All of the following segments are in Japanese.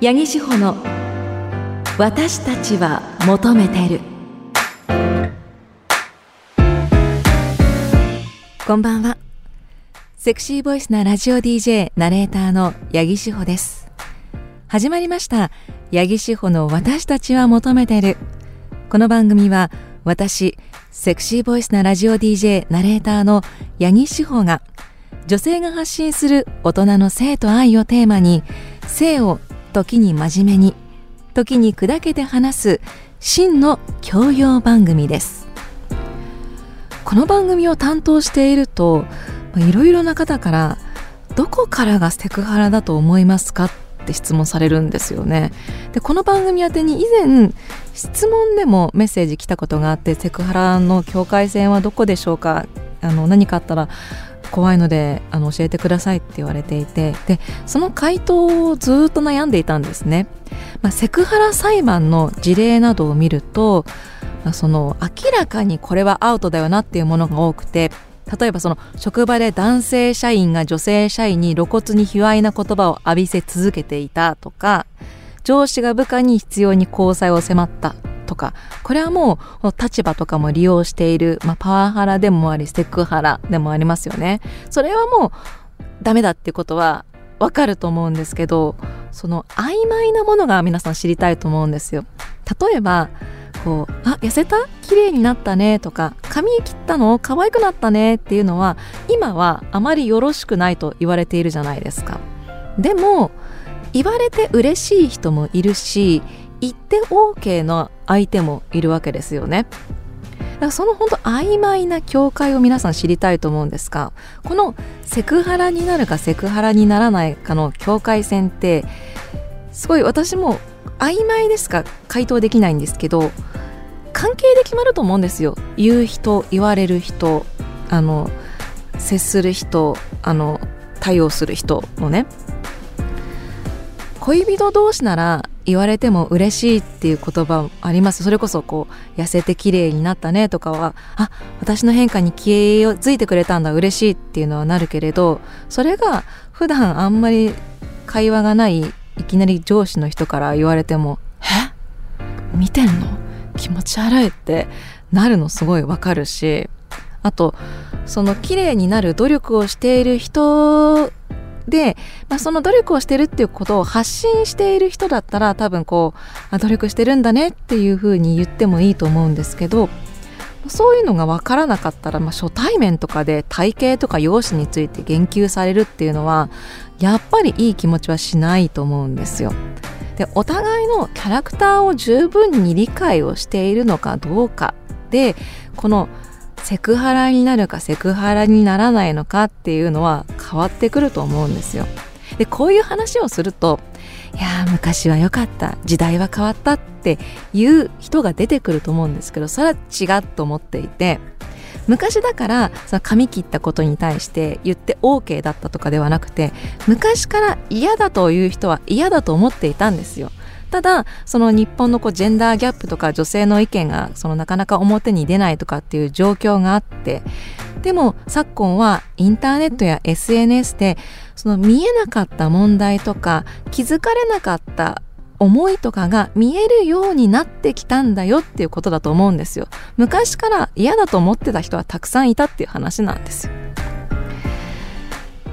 八木志保の私たちは求めてる。こんばんは。セクシーボイスなラジオ DJ ナレーターの八木志保です。始まりました。八木志保の私たちは求めてる。この番組は私セクシーボイスなラジオ DJ ナレーターの八木志保が女性が発信する大人の性と愛をテーマに性を時に真面目に時に砕けて話す真の教養番組です。この番組を担当しているといろいろな方からどこからがセクハラだと思いますかって質問されるんですよね。でこの番組宛てに以前質問でもメッセージ来たことがあってセクハラの境界線はどこでしょうかあの何かあったら怖いのであの教えてくださいって言われていてでその回答をずっと悩んでいたんですね、まあ、セクハラ裁判の事例などを見ると、まあ、その明らかにこれはアウトだよなっていうものが多くて例えばその職場で男性社員が女性社員に露骨に卑猥な言葉を浴びせ続けていたとか上司が部下に必要に交際を迫った。とかこれはもう立場とかも利用している、まあ、パワハラでもありセクハラでもありますよね。それはもうダメだってことはわかると思うんですけどその曖昧なものが皆さん知りたいと思うんですよ。例えばこう「あ痩せた？綺麗になったね」とか「髪切ったの？可愛くなったね」っていうのは今はあまりよろしくないと言われているじゃないですか。でも言われて嬉しい人もいるし言って OK の相手もいるわけですよね。だからその本当曖昧な境界を皆さん知りたいと思うんですがこのセクハラになるかセクハラにならないかの境界線ってすごい私も曖昧ですか回答できないんですけど関係で決まると思うんですよ言う人言われる人あの接する人あの対応する人のね恋人同士なら言われても嬉しいっていう言葉あります。それこそこう痩せて綺麗になったねとかはあ私の変化に気をついてくれたんだ嬉しいっていうのはなるけれどそれが普段あんまり会話がないいきなり上司の人から言われても「え？見てんの？気持ち悪い」ってなるのすごいわかるしあとその綺麗になる努力をしている人で、まあ、その努力をしてるっていうことを発信している人だったら多分こう努力してるんだねっていうふうに言ってもいいと思うんですけどそういうのが分からなかったら、まあ、初対面とかで体型とか容姿について言及されるっていうのはやっぱりいい気持ちはしないと思うんですよ。でお互いのキャラクターを十分に理解をしているのかどうかでこのセクハラになるかセクハラにならないのかっていうのは変わってくると思うんですよ。でこういう話をするといや昔は良かった時代は変わったっていう人が出てくると思うんですけどそれは違うと思っていて昔だからその髪切ったことに対して言って OK だったとかではなくて昔から嫌だという人は嫌だと思っていたんですよ。ただその日本のこうジェンダーギャップとか女性の意見がそのなかなか表に出ないとかっていう状況があってでも昨今はインターネットや SNS でその見えなかった問題とか気づかれなかった思いとかが見えるようになってきたんだよっていうことだと思うんですよ。昔から嫌だと思ってた人はたくさんいたっていう話なんですよ。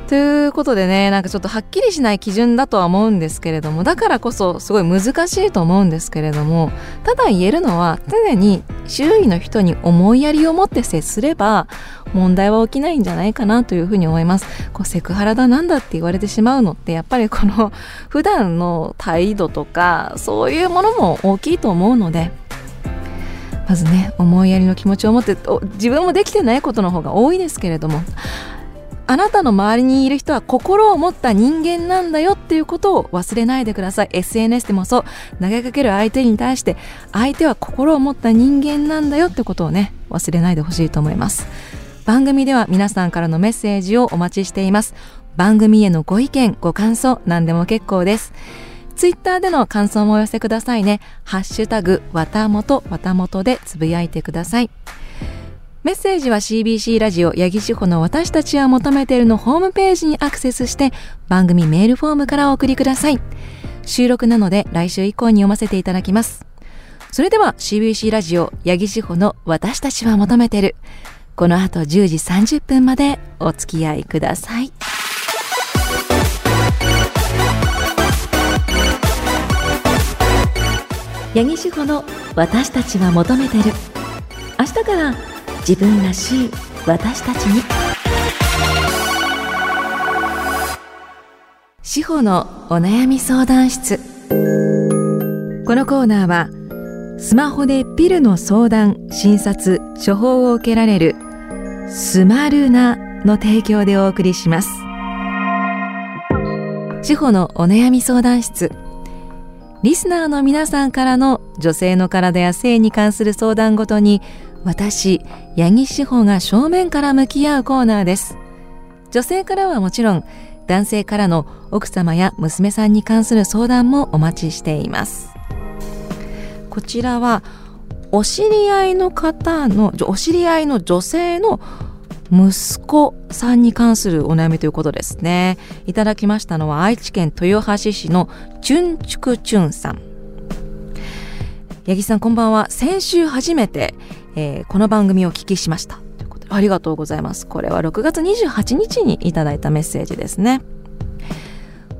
ということでねなんかちょっとはっきりしない基準だとは思うんですけれどもだからこそすごい難しいと思うんですけれどもただ言えるのは常に周囲の人に思いやりを持って接すれば問題は起きないんじゃないかなというふうに思います。こうセクハラだなんだって言われてしまうのってやっぱりこの 普段の態度とかそういうものも大きいと思うのでまずね思いやりの気持ちを持って自分もできてないことの方が多いですけれどもあなたの周りにいる人は心を持った人間なんだよっていうことを忘れないでください。SNS でもそう。投げかける相手に対して相手は心を持った人間なんだよってことをね忘れないでほしいと思います。番組では皆さんからのメッセージをお待ちしています。番組へのご意見ご感想何でも結構です。ツイッターでの感想もお寄せくださいね。ハッシュタグ、わたもとわたもとでつぶやいてください。メッセージは CBC ラジオ八木志保の私たちは求めているのホームページにアクセスして番組メールフォームからお送りください。収録なので来週以降に読ませていただきます。それでは CBC ラジオ八木志保の私たちは求めてる。この後10時30分までお付き合いください。八木志保の私たちは求めてる。明日から自分らしい私たちに。志保のお悩み相談室。このコーナーはスマホでピルの相談診察処方を受けられるスマルナの提供でお送りします。志保のお悩み相談室。リスナーの皆さんからの女性の体や性に関する相談ごとに私八木志保が正面から向き合うコーナーです。女性からはもちろん男性からの奥様や娘さんに関する相談もお待ちしています。こちらはお知り合いの方のお知り合いの女性の息子さんに関するお悩みということですね。いただきましたのは愛知県豊橋市のチュンチュクチュンさん。八木さんこんばんは。先週初めて、えー、この番組をお聞きしました。ということでありがとうございます。これは6月28日にいただいたメッセージですね。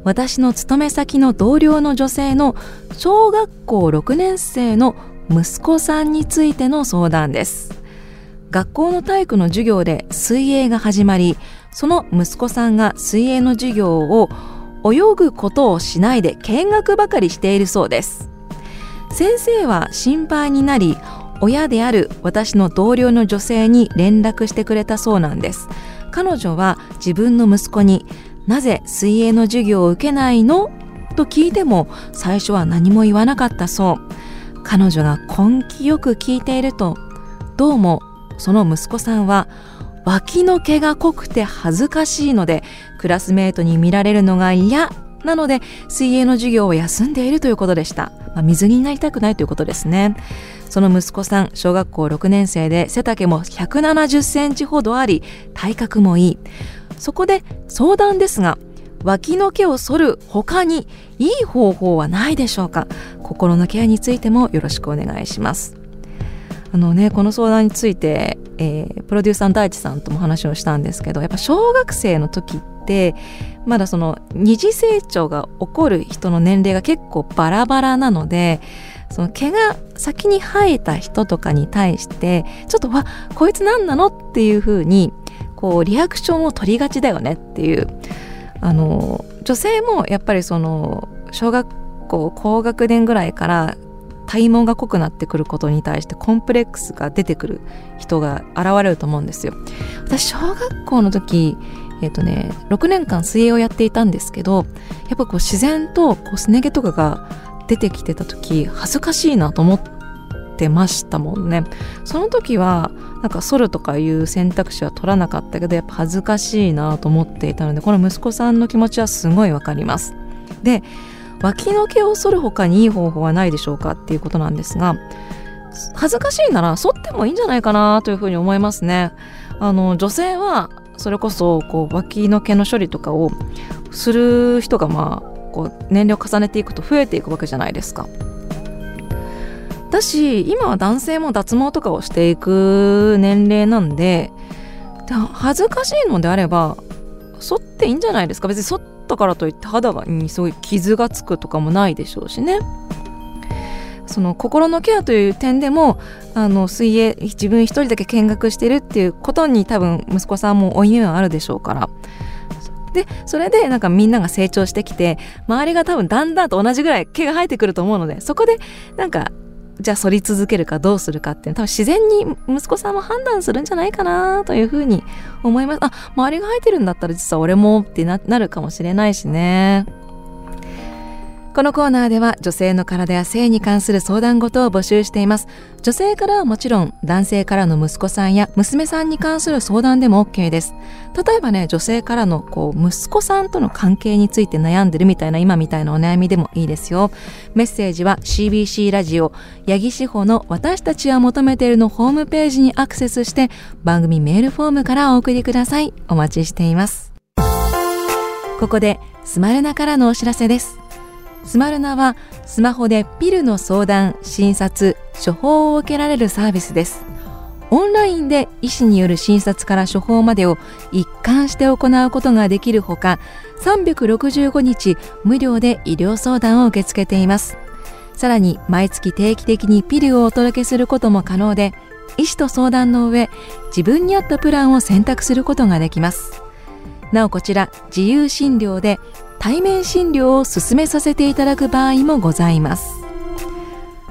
私の勤め先の同僚の女性の小学校6年生の息子さんについての相談です。学校の体育の授業で水泳が始まりその息子さんが水泳の授業を泳ぐことをしないで見学ばかりしているそうです。先生は心配になり親である私の同僚の女性に連絡してくれたそうなんです。彼女は自分の息子になぜ水泳の授業を受けないの？と聞いても最初は何も言わなかったそう。彼女が根気よく聞いているとどうもその息子さんは脇の毛が濃くて恥ずかしいのでクラスメートに見られるのが嫌なので水泳の授業を休んでいるということでした、まあ、水着になりたくないということですね。その息子さん小学校6年生で背丈も170センチほどあり体格もいい。そこで相談ですが脇の毛を剃る他にいい方法はないでしょうか？心のケアについてもよろしくお願いします。あのねこの相談について、えー、プロデューサーの大地さんとも話をしたんですけどやっぱ小学生の時ってまだその二次成長が起こる人の年齢が結構バラバラなのでその毛が先に生えた人とかに対してちょっとわこいつ何なのっていうふうにこうリアクションを取りがちだよねっていうあの女性もやっぱりその小学校高学年ぐらいから体毛が濃くなってくることに対してコンプレックスが出てくる人が現れると思うんですよ。私小学校の時えっ、ー、とね6年間水泳をやっていたんですけどやっぱこう自然とこうすね毛とかが出てきてた時恥ずかしいなと思ってましたもんね。その時はなんか剃るとかいう選択肢は取らなかったけどやっぱ恥ずかしいなと思っていたのでこの息子さんの気持ちはすごいわかります。で脇の毛を剃る他にいい方法はないでしょうかっていうことなんですが恥ずかしいなら剃ってもいいんじゃないかなというふうに思いますねあの女性はそれこそこう脇の毛の処理とかをする人がまあこう年齢を重ねていくと増えていくわけじゃないですか。だし今は男性も脱毛とかをしていく年齢なんで恥ずかしいのであれば剃っていいんじゃないですか。別に剃ったからといって肌にすごい傷がつくとかもないでしょうしね。その心のケアという点でもあの水泳自分一人だけ見学してるっていうことに多分息子さんも負い目はあるでしょうから。でそれでなんかみんなが成長してきて周りが多分だんだんと同じぐらい毛が生えてくると思うのでそこでなんかじゃあ反り続けるかどうするかって多分自然に息子さんも判断するんじゃないかなというふうに思います。あ周りが生えてるんだったら実は俺もってなるかもしれないしね。このコーナーでは女性の体や性に関する相談事を募集しています。女性からはもちろん男性からの息子さんや娘さんに関する相談でも OK です。例えばね女性からのこう息子さんとの関係について悩んでるみたいな今みたいなお悩みでもいいですよ。メッセージは CBC ラジオ八木志保の私たちは求めているのホームページにアクセスして番組メールフォームからお送りください。お待ちしています。ここでスマルナからのお知らせです。スマルナはスマホでピルの相談、診察、処方を受けられるサービスです。オンラインで医師による診察から処方までを一貫して行うことができるほか365日無料で医療相談を受け付けていますさらに毎月定期的にピルをお届けすることも可能で医師と相談の上自分に合ったプランを選択することができますなおこちら自由診療で対面診療を進めさせていただく場合もございます。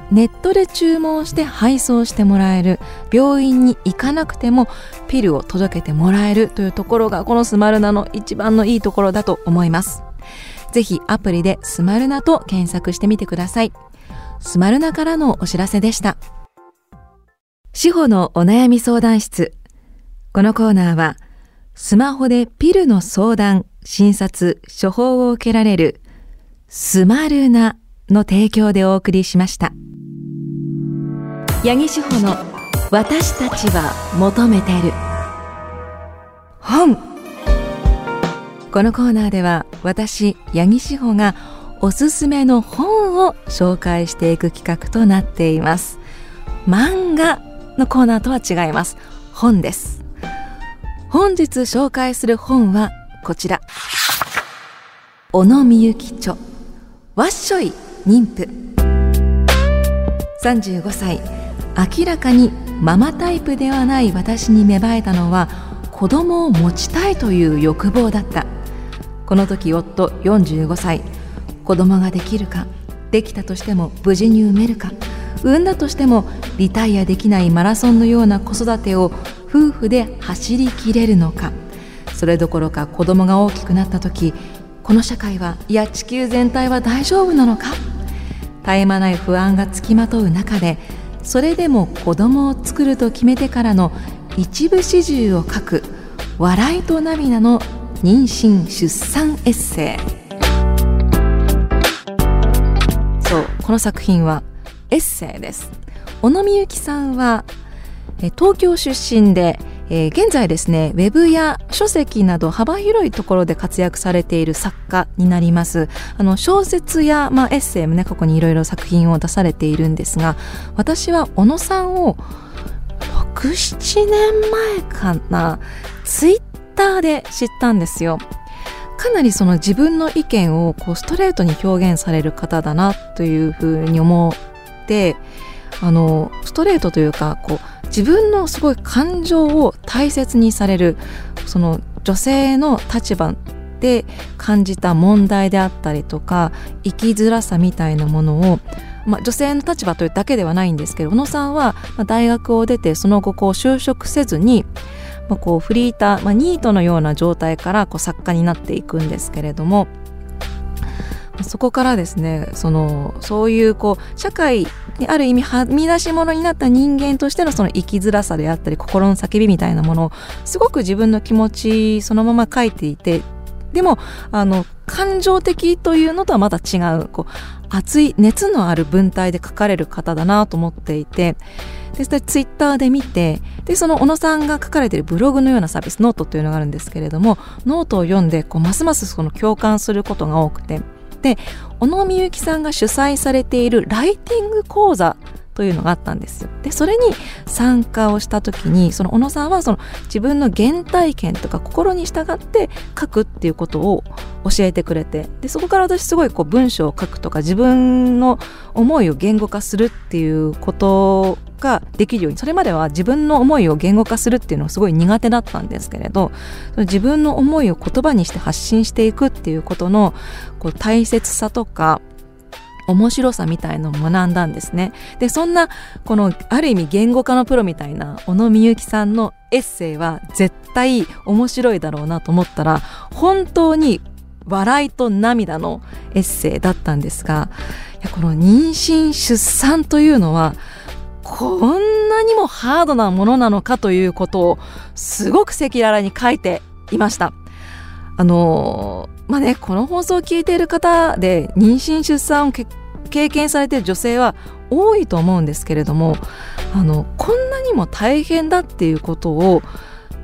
ネットで注文して配送してもらえる病院に行かなくてもピルを届けてもらえるというところがこのスマルナの一番のいいところだと思います。ぜひアプリでスマルナと検索してみてください。スマルナからのお知らせでした。司法のお悩み相談室。このコーナーはスマホでピルの相談診察処方を受けられるスマルナの提供でお送りしました。八木志保の私たちは求めてる。本。このコーナーでは私八木志保がおすすめの本を紹介していく企画となっています。漫画のコーナーとは違います。本です。本日紹介する本はこちら。小野みゆき著。わっしょい妊婦。35歳。明らかにママタイプではない私に芽生えたのは子供を持ちたいという欲望だった。この時夫45歳。子供ができるかできたとしても無事に産めるか。産んだとしてもリタイアできないマラソンのような子育てを夫婦で走りきれるのか。それどころか子供が大きくなった時この社会はいや地球全体は大丈夫なのか？絶え間ない不安がつきまとう中でそれでも子供を作ると決めてからの一部始終を書く笑いと涙の妊娠出産エッセイ。そうこの作品はエッセイです。小野美幸さんは東京出身でえー、現在ですねウェブや書籍など幅広いところで活躍されている作家になります。あの小説や、まあ、エッセイもね過去にいろいろ作品を出されているんですが私は小野さんを67年前かなツイッターで知ったんですよ。かなりその自分の意見をこうストレートに表現される方だなというふうに思ってあのストレートというかこう自分のすごい感情を大切にされるその女性の立場で感じた問題であったりとか生きづらさみたいなものを、まあ、女性の立場というだけではないんですけど小野さんは大学を出てその後こう就職せずに、まあ、こうフリーター、まあ、ニートのような状態からこう作家になっていくんですけれども。そこからですねそのそういうこう社会にある意味はみ出し物になった人間としてのその生きづらさであったり心の叫びみたいなものをすごく自分の気持ちそのまま書いていてでもあの感情的というのとはまた違うこう熱い熱のある文体で書かれる方だなと思っていてでツイッターで見てでその小野さんが書かれているブログのようなサービスノートというのがあるんですけれどもノートを読んでこうますますその共感することが多くてで小野美由紀さんが主催されているライティング講座というのがあったんですよ。でそれに参加をした時にその小野さんはその自分の原体験とか心に従って書くっていうことを教えてくれてでそこから私すごいこう文章を書くとか自分の思いを言語化するっていうことができるようにそれまでは自分の思いを言語化するっていうのはすごい苦手だったんですけれど自分の思いを言葉にして発信していくっていうことのこう大切さとか面白さみたいのを学んだんですね。で、そんな、この、ある意味言語化のプロみたいな、小野美幸さんのエッセイは絶対面白いだろうなと思ったら、本当に笑いと涙のエッセイだったんですが、この妊娠出産というのは、こんなにもハードなものなのかということをすごく赤裸々に書いていました。あのまあねこの放送を聞いている方で妊娠出産を経験されている女性は多いと思うんですけれどもあのこんなにも大変だっていうことを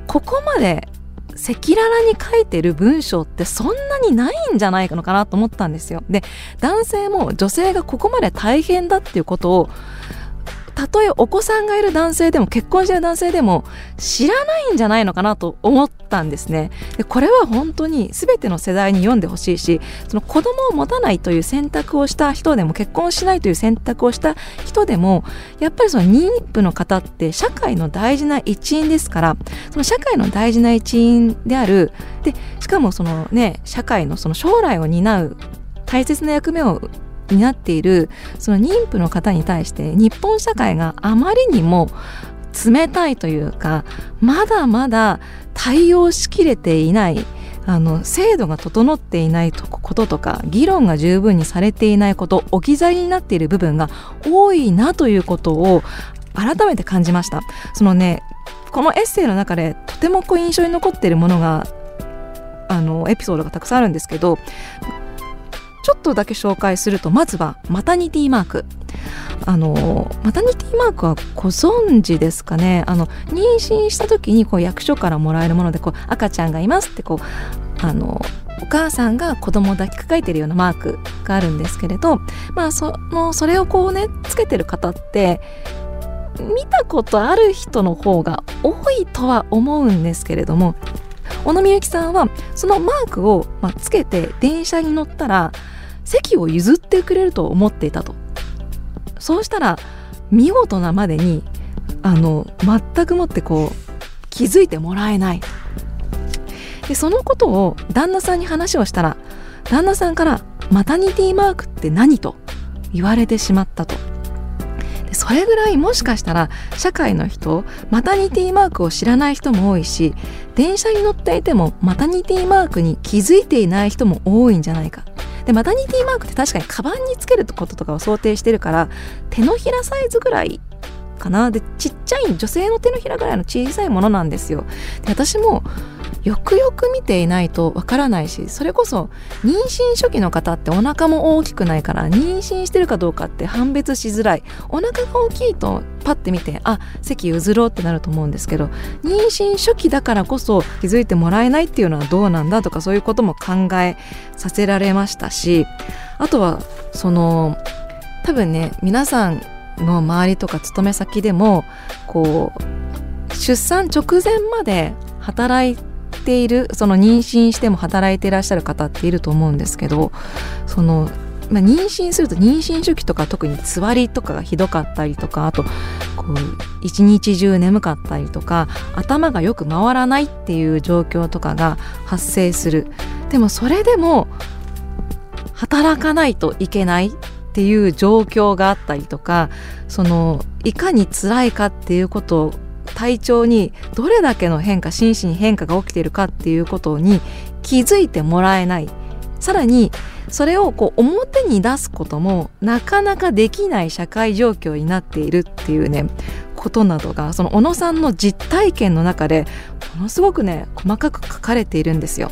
ここまで赤裸々に書いてる文章ってそんなにないんじゃないのかなと思ったんですよ。で男性も女性がここまで大変だっていうことをたとえお子さんがいる男性でも結婚している男性でも知らないんじゃないのかなと思ったんですね。でこれは本当に全ての世代に読んでほしいしその子供を持たないという選択をした人でも結婚しないという選択をした人でもやっぱりその妊婦の方って社会の大事な一員ですからその社会の大事な一員である。でしかもそのね社会のその将来を担う大切な役目をになっているその妊婦の方に対して日本社会があまりにも冷たいというかまだまだ対応しきれていないあの制度が整っていないこととか議論が十分にされていないこと置き去りになっている部分が多いなということを改めて感じました。そのねこのエッセイの中でとてもこう印象に残っているものがあのエピソードがたくさんあるんですけどちょっとだけ紹介するとまずはマタニティマーク。あのマタニティマークはご存知ですかね？あの妊娠した時にこう役所からもらえるものでこう赤ちゃんがいますってこうあのお母さんが子供を抱きかかえてるようなマークがあるんですけれどまあそのそれをこうねつけてる方って見たことある人の方が多いとは思うんですけれども小野みゆきさんはそのマークを、まあ、つけて電車に乗ったら席を譲ってくれると思っていたと。そうしたら見事なまでにあの全くもってこう気づいてもらえない。でそのことを旦那さんに話をしたら旦那さんから「マタニティマークって何?」と言われてしまったと。それぐらいもしかしたら社会の人マタニティマークを知らない人も多いし電車に乗っていてもマタニティマークに気づいていない人も多いんじゃないか。でマダニティマークって確かにカバンにつけることとかを想定してるから手のひらサイズぐらいかな。でちっちゃい女性の手のひらぐらいの小さいものなんですよ。で私もよくよく見ていないとわからないしそれこそ妊娠初期の方ってお腹も大きくないから妊娠してるかどうかって判別しづらい。お腹が大きいとパッて見てあ席譲ろうってなると思うんですけど妊娠初期だからこそ気づいてもらえないっていうのはどうなんだとかそういうことも考えさせられましたしあとはその多分ね皆さんの周りとか勤め先でもこう出産直前まで働いてているその妊娠しても働いていらっしゃる方っていると思うんですけどその、まあ、妊娠すると妊娠初期とか特につわりとかがひどかったりとかあとこう一日中眠かったりとか頭がよく回らないっていう状況とかが発生する。でもそれでも働かないといけないっていう状況があったりとかそのいかに辛いかっていうことを体調にどれだけの変化心身に変化が起きているかっていうことに気づいてもらえないさらにそれをこう表に出すこともなかなかできない社会状況になっているっていうねことなどがその小野さんの実体験の中でものすごくね細かく書かれているんですよ。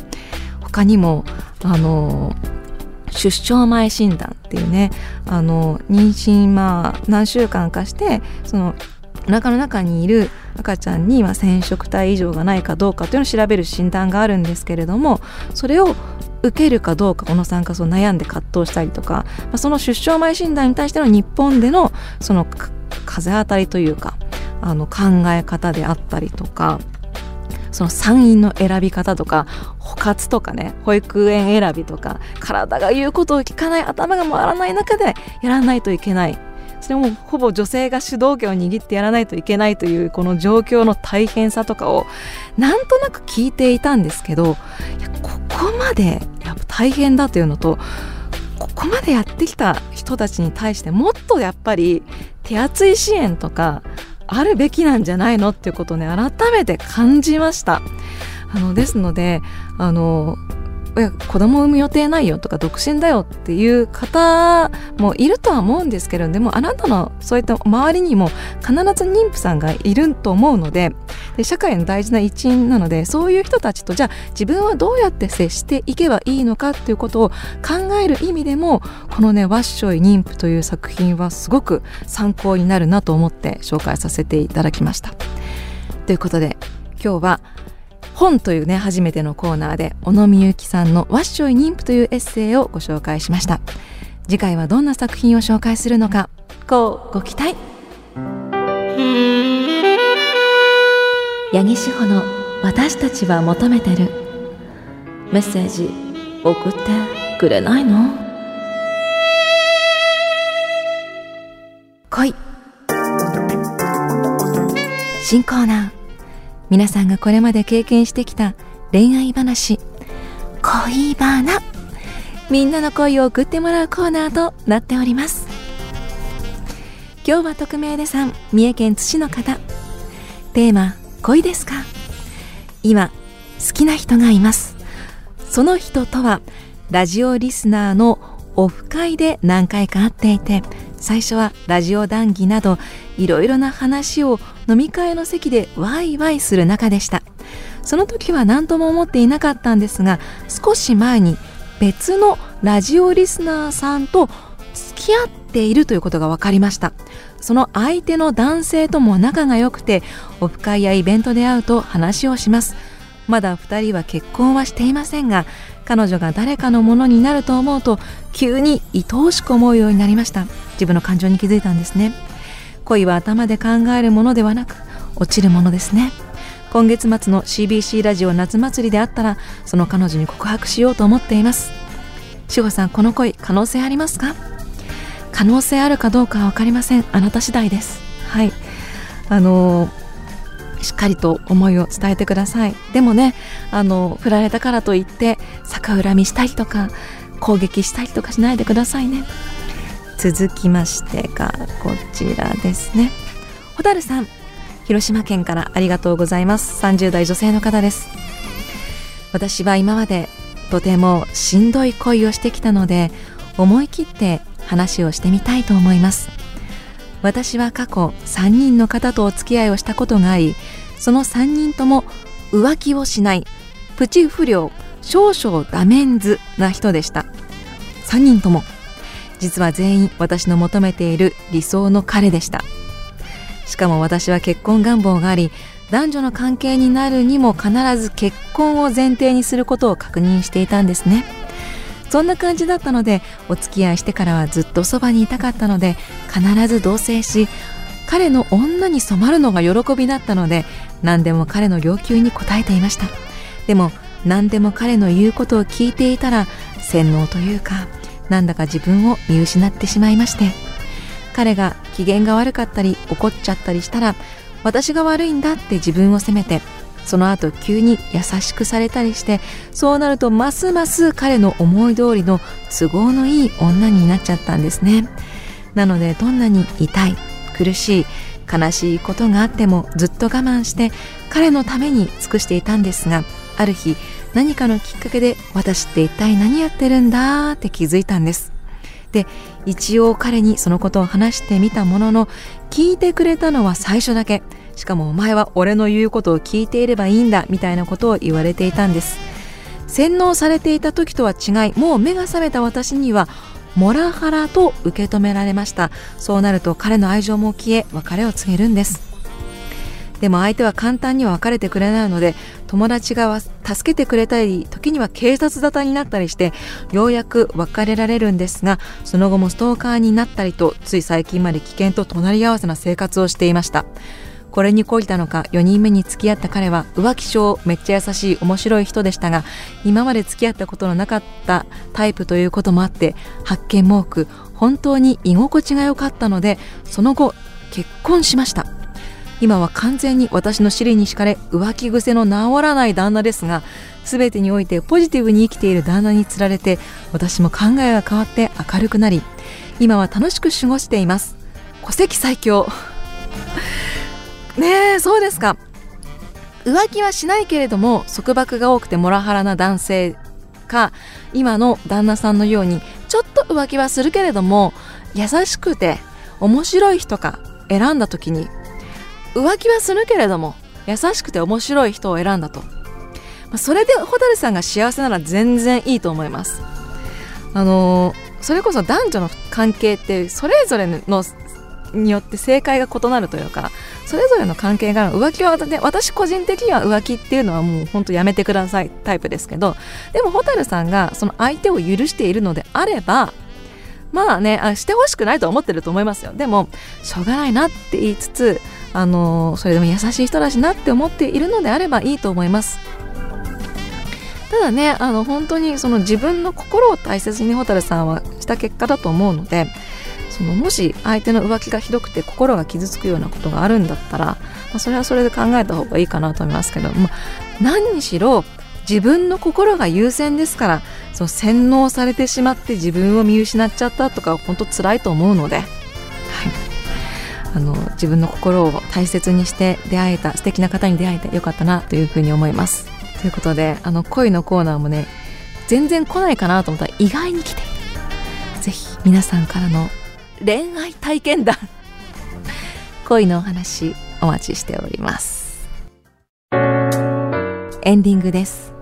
他にもあの出生前診断っていうねあの妊娠まあ何週間かしてそのお腹の中にいる赤ちゃんに、染色体異常がないかどうかというのを調べる診断があるんですけれどもそれを受けるかどうか小野さんがそう悩んで葛藤したりとか、その出生前診断に対しての日本でのその風当たりというかあの考え方であったりとかその産院の選び方とか補活とかね保育園選びとか体が言うことを聞かない頭が回らない中でやらないといけないそれもほぼ女性が主導権を握ってやらないといけないというこの状況の大変さとかをなんとなく聞いていたんですけどここまでやっぱ大変だというのとここまでやってきた人たちに対してもっとやっぱり手厚い支援とかあるべきなんじゃないのっていうことをね改めて感じました。あのですのであの子供を産む予定ないよとか独身だよっていう方もいるとは思うんですけれどでもあなたのそういった周りにも必ず妊婦さんがいると思うのでで社会の大事な一員なのでそういう人たちとじゃあ自分はどうやって接していけばいいのかっていうことを考える意味でもこのね「わっしょい妊婦」という作品はすごく参考になるなと思って紹介させていただきました。ということで今日は本というね初めてのコーナーで小野美由紀さんの「わっしょい妊婦」というエッセイをご紹介しました。次回はどんな作品を紹介するのかこうご期待。八木志保の「私たちは求めてる」メッセージ送ってくれないの？恋新コーナー皆さんがこれまで経験してきた恋愛話恋バナ。みんなの恋を送ってもらうコーナーとなっております。今日は匿名でさん三重県津市の方。テーマ恋ですか？今好きな人がいます。その人とはラジオリスナーのオフ会で何回か会っていて最初はラジオ談義などいろいろな話を飲み会の席でワイワイする中でした。その時は何とも思っていなかったんですが少し前に別のラジオリスナーさんと付き合っているということが分かりました。その相手の男性とも仲が良くてオフ会やイベントで会うと話をします。まだ2人は結婚はしていませんが彼女が誰かのものになると思うと急に愛おしく思うようになりました。自分の感情に気づいたんですね。恋は頭で考えるものではなく落ちるものですね。今月末の CBC ラジオ夏祭りであったらその彼女に告白しようと思っています。志保さんこの恋可能性ありますか？可能性あるかどうかは分かりません。あなた次第です。はい。あのーしっかりと思いを伝えてください。でもねあの振られたからといって逆恨みしたりとか攻撃したりとかしないでくださいね。続きましてがこちらですね。蛍さん広島県からありがとうございます。30代女性の方です。私は今までとてもしんどい恋をしてきたので思い切って話をしてみたいと思います。私は過去3人の方とお付き合いをしたことがありその3人とも浮気をしないプチ不良少々ダメンズな人でした。3人とも実は全員私の求めている理想の彼でした。しかも私は結婚願望があり男女の関係になるにも必ず結婚を前提にすることを確認していたんですね。そんな感じだったのでお付き合いしてからはずっとそばにいたかったので必ず同棲し彼の女に染まるのが喜びだったので何でも彼の要求に応えていました。でも何でも彼の言うことを聞いていたら洗脳というかなんだか自分を見失ってしまいまして。彼が機嫌が悪かったり怒っちゃったりしたら私が悪いんだって自分を責めてその後急に優しくされたりしてそうなるとますます彼の思い通りの都合のいい女になっちゃったんですね。なのでどんなに痛い苦しい悲しいことがあってもずっと我慢して彼のために尽くしていたんですがある日何かのきっかけで私って一体何やってるんだって気づいたんです。で一応彼にそのことを話してみたものの聞いてくれたのは最初だけ。しかもお前は俺の言うことを聞いていればいいんだみたいなことを言われていたんです。洗脳されていた時とは違いもう目が覚めた私にはモラハラと受け止められました。そうなると彼の愛情も消え別れを告げるんです。でも相手は簡単には別れてくれないので友達が助けてくれたり時には警察沙汰になったりしてようやく別れられるんですがその後もストーカーになったりとつい最近まで危険と隣り合わせな生活をしていました。これに懲りたのか4人目に付き合った彼は浮気症めっちゃ優しい面白い人でしたが今まで付き合ったことのなかったタイプということもあって発見も多く本当に居心地が良かったのでその後結婚しました。今は完全に私の尻に敷かれ浮気癖の治らない旦那ですが全てにおいてポジティブに生きている旦那につられて私も考えが変わって明るくなり今は楽しく過ごしています。戸籍最強ねえそうですか。浮気はしないけれども束縛が多くてモラハラな男性か今の旦那さんのようにちょっと浮気はするけれども優しくて面白い人か選んだ時に浮気はするけれども優しくて面白い人を選んだと、まそれで蛍さんが幸せなら全然いいと思います。あのそれこそ男女の関係ってそれぞれのによって正解が異なるというかそれぞれの関係が浮気は、ね、私個人的には浮気っていうのはもう本当やめてくださいタイプですけどでも蛍さんがその相手を許しているのであればまあねあしてほしくないと思ってると思いますよ。でもしょうがないなって言いつつあのそれでも優しい人だしなって思っているのであればいいと思います。ただねあの本当にその自分の心を大切に蛍さんはした結果だと思うのでそのもし相手の浮気がひどくて心が傷つくようなことがあるんだったら、まあ、それはそれで考えた方がいいかなと思いますけど、まあ、何にしろ自分の心が優先ですからそう洗脳されてしまって自分を見失っちゃったとか本当辛いと思うので、はい、あの自分の心を大切にして出会えた素敵な方に出会えてよかったなというふうに思います。ということであの恋のコーナーもね全然来ないかなと思ったら意外に来てぜひ皆さんからの恋愛体験談 恋のお話お待ちしております。エンディングです。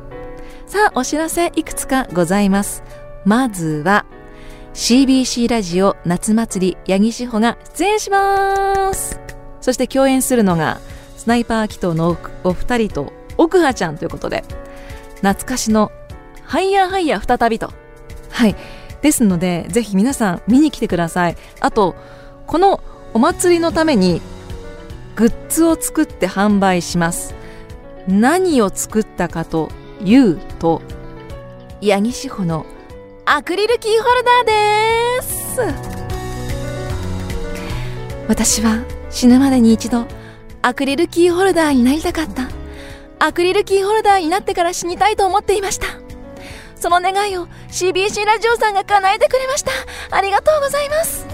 さあお知らせいくつかございます。まずは CBC ラジオ夏祭り八木志保が出演します。そして共演するのがスナイパー祈祷のお二人と奥葉ちゃんということで懐かしのハイヤーハイヤー再びと。はい。ですのでぜひ皆さん見に来てください。あとこのお祭りのためにグッズを作って販売します。何を作ったかというと八木志保のアクリルキーホルダーです。私は死ぬまでに一度アクリルキーホルダーになりたかった。アクリルキーホルダーになってから死にたいと思っていました。その願いを CBC ラジオさんが叶えてくれました。ありがとうございます。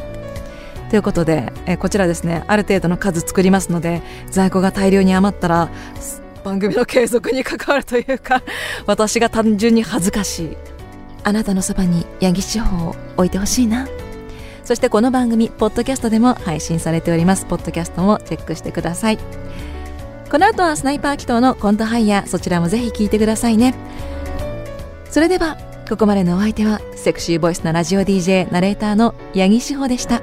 ということで、えこちらですね。ある程度の数作りますので在庫が大量に余ったら番組の継続に関わるというか私が単純に恥ずかしい。あなたのそばに八木地方を置いてほしいな。そしてこの番組ポッドキャストでも配信されております。ポッドキャストもチェックしてください。この後はスナイパー祈祷のコントハイヤー。そちらもぜひ聞いてくださいね。それではここまでのお相手はセクシーボイスなラジオ DJ ナレーターの八木志保でした。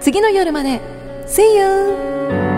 次の夜まで。See you!